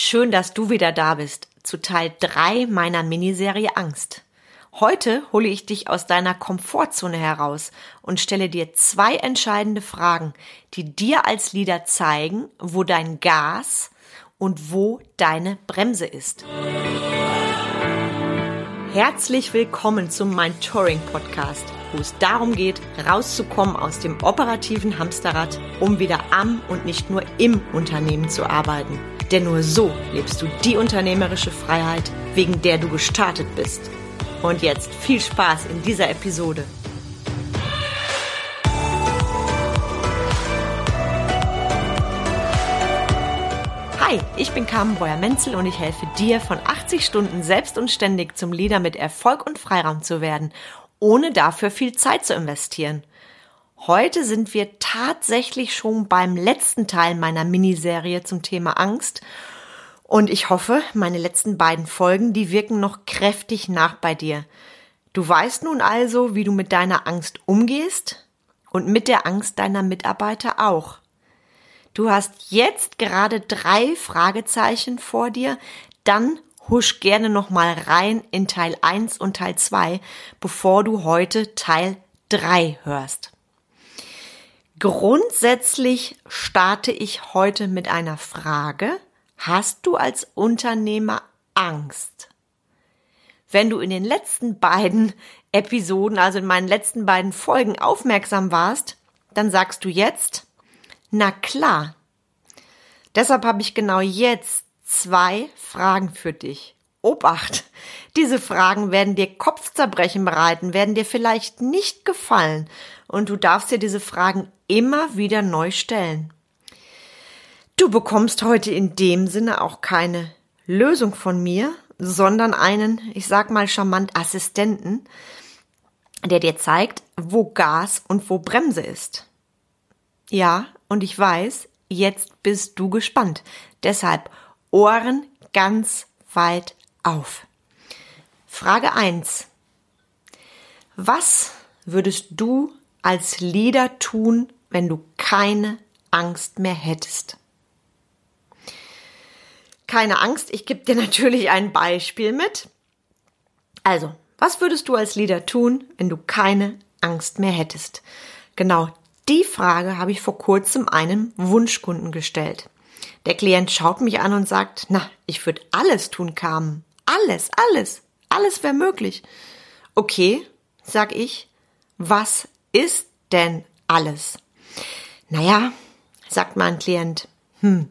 Schön, dass du wieder da bist zu Teil 3 meiner Miniserie Angst. Heute hole ich dich aus deiner Komfortzone heraus und stelle dir zwei entscheidende Fragen, die dir als Leader zeigen, wo dein Gas und wo deine Bremse ist. Herzlich willkommen zum Mind Touring Podcast, wo es darum geht, rauszukommen aus dem operativen Hamsterrad, um wieder am und nicht nur im Unternehmen zu arbeiten. Denn nur so lebst du die unternehmerische Freiheit, wegen der du gestartet bist. Und jetzt viel Spaß in dieser Episode. Hi, ich bin Carmen Breuer-Menzel und ich helfe dir, von 80 Stunden selbst und ständig zum Leader mit Erfolg und Freiraum zu werden, ohne dafür viel Zeit zu investieren. Heute sind wir tatsächlich schon beim letzten Teil meiner Miniserie zum Thema Angst. Und ich hoffe, meine letzten beiden Folgen, die wirken noch kräftig nach bei dir. Du weißt nun also, wie du mit deiner Angst umgehst und mit der Angst deiner Mitarbeiter auch. Du hast jetzt gerade drei Fragezeichen vor dir, dann husch gerne nochmal rein in Teil 1 und Teil 2, bevor du heute Teil 3 hörst. Grundsätzlich starte ich heute mit einer Frage. Hast du als Unternehmer Angst? Wenn du in den letzten beiden Episoden, also in meinen letzten beiden Folgen aufmerksam warst, dann sagst du jetzt, na klar. Deshalb habe ich genau jetzt zwei Fragen für dich. Obacht! Diese Fragen werden dir Kopfzerbrechen bereiten, werden dir vielleicht nicht gefallen und du darfst dir diese Fragen immer wieder neu stellen. Du bekommst heute in dem Sinne auch keine Lösung von mir, sondern einen, ich sag mal charmant Assistenten, der dir zeigt, wo Gas und wo Bremse ist. Ja, und ich weiß, jetzt bist du gespannt. Deshalb Ohren ganz weit auf. Frage 1. Was würdest du als Leader tun, wenn du keine Angst mehr hättest? Keine Angst, ich gebe dir natürlich ein Beispiel mit. Also, was würdest du als Leader tun, wenn du keine Angst mehr hättest? Genau die Frage habe ich vor kurzem einem Wunschkunden gestellt. Der Klient schaut mich an und sagt, na, ich würde alles tun, Carmen. Alles, alles, alles wäre möglich. Okay, sag ich, was ist denn alles? Naja, sagt mein Klient, hm,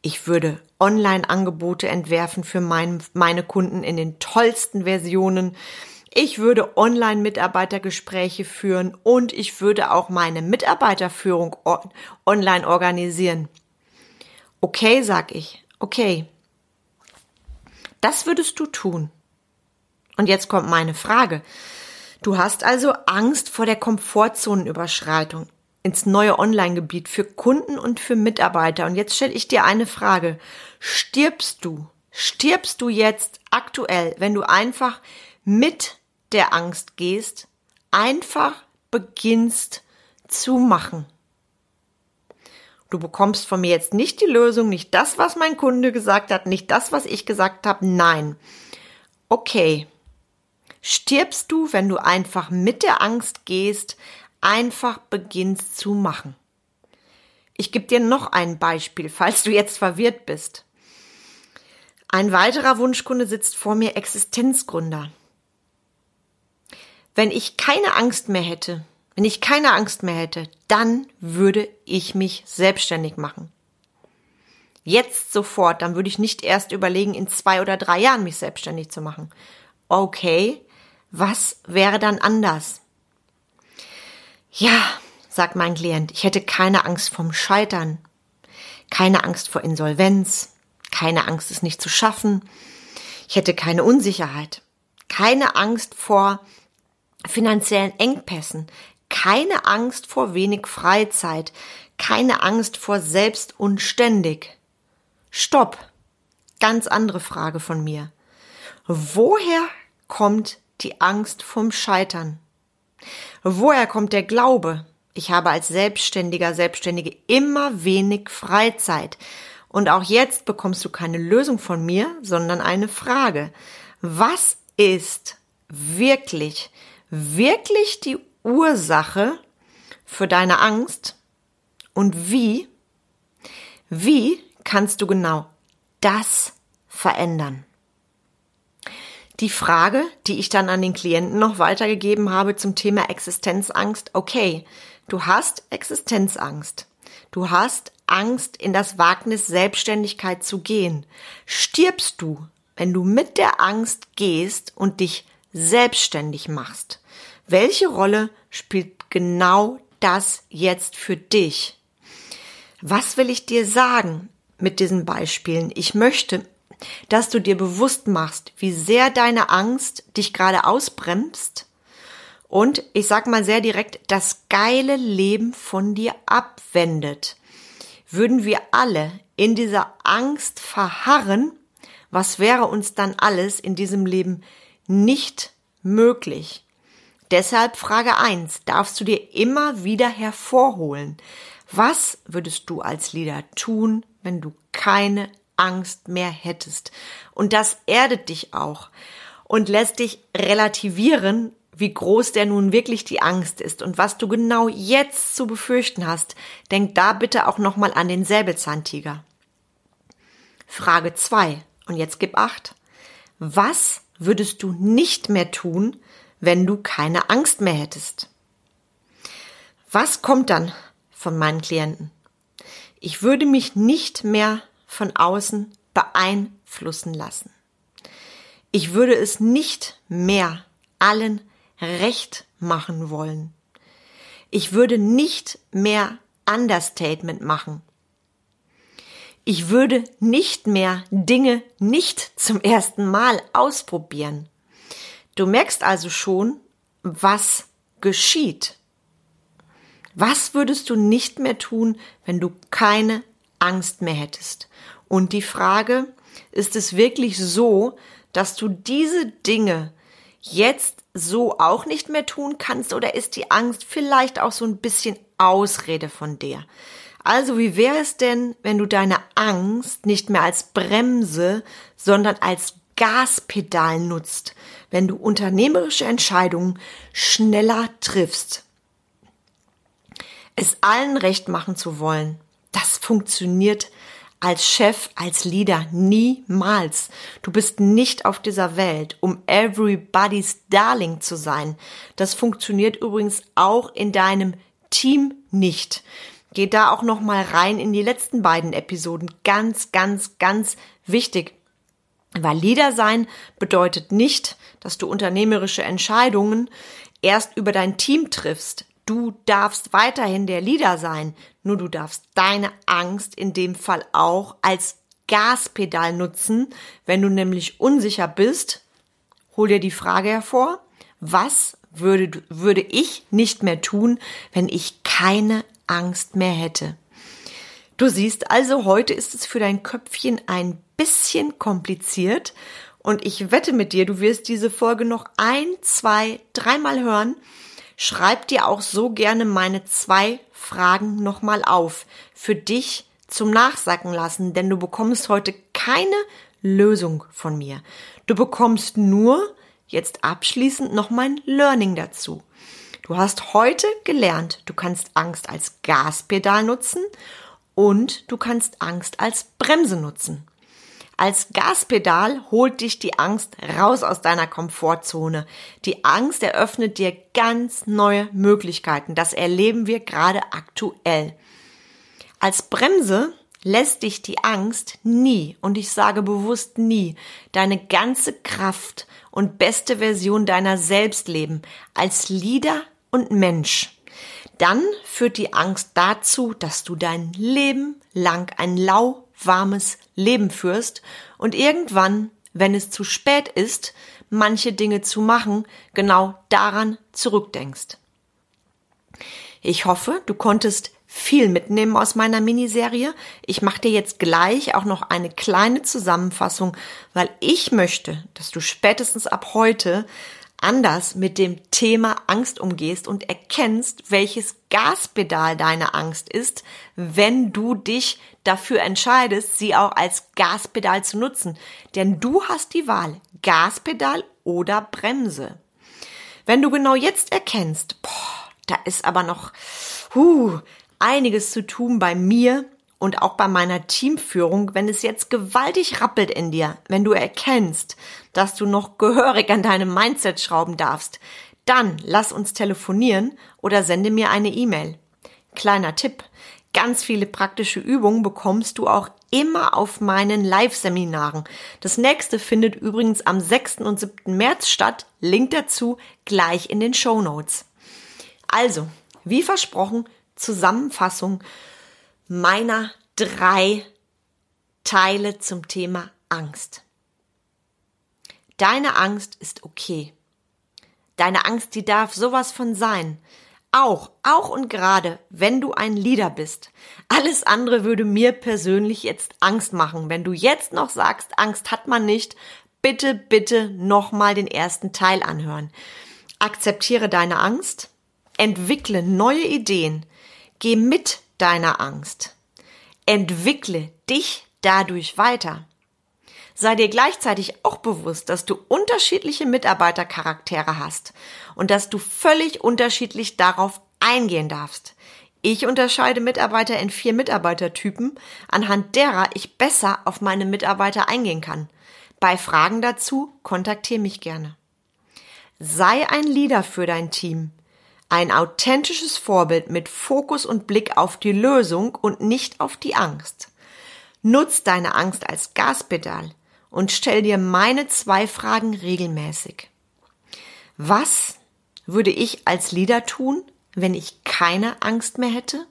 ich würde Online-Angebote entwerfen für mein, meine Kunden in den tollsten Versionen. Ich würde Online-Mitarbeitergespräche führen und ich würde auch meine Mitarbeiterführung online organisieren. Okay, sag ich. Okay. Das würdest du tun. Und jetzt kommt meine Frage. Du hast also Angst vor der Komfortzonenüberschreitung ins neue Online-Gebiet für Kunden und für Mitarbeiter. Und jetzt stelle ich dir eine Frage. Stirbst du? Stirbst du jetzt aktuell, wenn du einfach mit der Angst gehst, einfach beginnst zu machen? Du bekommst von mir jetzt nicht die Lösung, nicht das, was mein Kunde gesagt hat, nicht das, was ich gesagt habe. Nein. Okay, stirbst du, wenn du einfach mit der Angst gehst, einfach beginnst zu machen. Ich gebe dir noch ein Beispiel, falls du jetzt verwirrt bist. Ein weiterer Wunschkunde sitzt vor mir, Existenzgründer. Wenn ich keine Angst mehr hätte, wenn ich keine Angst mehr hätte, dann würde ich mich selbstständig machen. Jetzt sofort, dann würde ich nicht erst überlegen, in zwei oder drei Jahren mich selbstständig zu machen. Okay, was wäre dann anders? Ja, sagt mein Klient, ich hätte keine Angst vom Scheitern, keine Angst vor Insolvenz, keine Angst, es nicht zu schaffen. Ich hätte keine Unsicherheit, keine Angst vor finanziellen Engpässen, keine Angst vor wenig Freizeit, keine Angst vor selbst und ständig. Stopp. Ganz andere Frage von mir. Woher kommt die Angst vom Scheitern? Woher kommt der Glaube? Ich habe als Selbstständiger, Selbstständige immer wenig Freizeit. Und auch jetzt bekommst du keine Lösung von mir, sondern eine Frage. Was ist wirklich, wirklich die Ursache für deine Angst? Und wie, wie kannst du genau das verändern? Die Frage, die ich dann an den Klienten noch weitergegeben habe zum Thema Existenzangst, okay, du hast Existenzangst. Du hast Angst, in das Wagnis Selbstständigkeit zu gehen. Stirbst du, wenn du mit der Angst gehst und dich selbstständig machst? Welche Rolle spielt genau das jetzt für dich? Was will ich dir sagen mit diesen Beispielen? Ich möchte, dass du dir bewusst machst, wie sehr deine Angst dich gerade ausbremst und ich sag mal sehr direkt, das geile Leben von dir abwendet. Würden wir alle in dieser Angst verharren, was wäre uns dann alles in diesem Leben nicht möglich? Deshalb Frage eins darfst du dir immer wieder hervorholen. Was würdest du als Leader tun, wenn du keine Angst mehr hättest? Und das erdet dich auch und lässt dich relativieren, wie groß der nun wirklich die Angst ist und was du genau jetzt zu befürchten hast, denk da bitte auch nochmal an den Säbelzahntiger. Frage zwei Und jetzt gib acht. Was würdest du nicht mehr tun, wenn du keine Angst mehr hättest? Was kommt dann von meinen Klienten? Ich würde mich nicht mehr von außen beeinflussen lassen. Ich würde es nicht mehr allen recht machen wollen. Ich würde nicht mehr Understatement machen. Ich würde nicht mehr Dinge nicht zum ersten Mal ausprobieren. Du merkst also schon, was geschieht. Was würdest du nicht mehr tun, wenn du keine Angst mehr hättest? Und die Frage, ist es wirklich so, dass du diese Dinge jetzt so auch nicht mehr tun kannst oder ist die Angst vielleicht auch so ein bisschen Ausrede von dir? Also wie wäre es denn, wenn du deine Angst nicht mehr als Bremse, sondern als Gaspedal nutzt, wenn du unternehmerische Entscheidungen schneller triffst? Es allen recht machen zu wollen, das funktioniert als Chef, als Leader niemals. Du bist nicht auf dieser Welt, um everybody's Darling zu sein. Das funktioniert übrigens auch in deinem Team nicht. Geh da auch noch mal rein in die letzten beiden Episoden. Ganz, ganz, ganz wichtig. Weil Leader sein bedeutet nicht, dass du unternehmerische Entscheidungen erst über dein Team triffst. Du darfst weiterhin der Leader sein, nur du darfst deine Angst in dem Fall auch als Gaspedal nutzen. Wenn du nämlich unsicher bist, hol dir die Frage hervor, was würde, würde ich nicht mehr tun, wenn ich keine Angst mehr hätte? Du siehst also, heute ist es für dein Köpfchen ein bisschen kompliziert und ich wette mit dir, du wirst diese Folge noch ein, zwei, dreimal hören Schreib dir auch so gerne meine zwei Fragen nochmal auf. Für dich zum Nachsacken lassen, denn du bekommst heute keine Lösung von mir. Du bekommst nur jetzt abschließend noch mein Learning dazu. Du hast heute gelernt, du kannst Angst als Gaspedal nutzen und du kannst Angst als Bremse nutzen. Als Gaspedal holt dich die Angst raus aus deiner Komfortzone. Die Angst eröffnet dir ganz neue Möglichkeiten. Das erleben wir gerade aktuell. Als Bremse lässt dich die Angst nie, und ich sage bewusst nie, deine ganze Kraft und beste Version deiner selbst leben, als Leader und Mensch. Dann führt die Angst dazu, dass du dein Leben lang ein lau warmes Leben führst und irgendwann, wenn es zu spät ist, manche Dinge zu machen, genau daran zurückdenkst. Ich hoffe, du konntest viel mitnehmen aus meiner Miniserie. Ich mache dir jetzt gleich auch noch eine kleine Zusammenfassung, weil ich möchte, dass du spätestens ab heute anders mit dem Thema Angst umgehst und erkennst, welches Gaspedal deine Angst ist, wenn du dich dafür entscheidest, sie auch als Gaspedal zu nutzen. Denn du hast die Wahl, Gaspedal oder Bremse. Wenn du genau jetzt erkennst, boah, da ist aber noch huh, einiges zu tun bei mir und auch bei meiner Teamführung, wenn es jetzt gewaltig rappelt in dir, wenn du erkennst, dass du noch gehörig an deinem Mindset schrauben darfst, dann lass uns telefonieren oder sende mir eine E-Mail. Kleiner Tipp. Ganz viele praktische Übungen bekommst du auch immer auf meinen Live-Seminaren. Das nächste findet übrigens am 6. und 7. März statt. Link dazu gleich in den Show Notes. Also, wie versprochen, Zusammenfassung meiner drei Teile zum Thema Angst. Deine Angst ist okay. Deine Angst, die darf sowas von sein. Auch, auch und gerade, wenn du ein Leader bist. Alles andere würde mir persönlich jetzt Angst machen. Wenn du jetzt noch sagst, Angst hat man nicht, bitte, bitte nochmal den ersten Teil anhören. Akzeptiere deine Angst, entwickle neue Ideen, geh mit deiner Angst. Entwickle dich dadurch weiter. Sei dir gleichzeitig auch bewusst, dass du unterschiedliche Mitarbeitercharaktere hast und dass du völlig unterschiedlich darauf eingehen darfst. Ich unterscheide Mitarbeiter in vier Mitarbeitertypen, anhand derer ich besser auf meine Mitarbeiter eingehen kann. Bei Fragen dazu kontaktiere mich gerne. Sei ein Leader für dein Team. Ein authentisches Vorbild mit Fokus und Blick auf die Lösung und nicht auf die Angst. Nutz deine Angst als Gaspedal und stell dir meine zwei Fragen regelmäßig. Was würde ich als Leader tun, wenn ich keine Angst mehr hätte?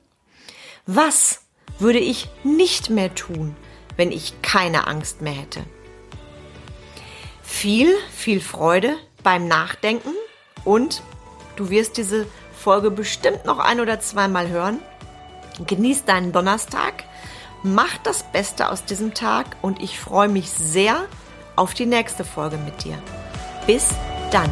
Was würde ich nicht mehr tun, wenn ich keine Angst mehr hätte? Viel, viel Freude beim Nachdenken und Du wirst diese Folge bestimmt noch ein oder zweimal hören. Genieß deinen Donnerstag, mach das Beste aus diesem Tag und ich freue mich sehr auf die nächste Folge mit dir. Bis dann.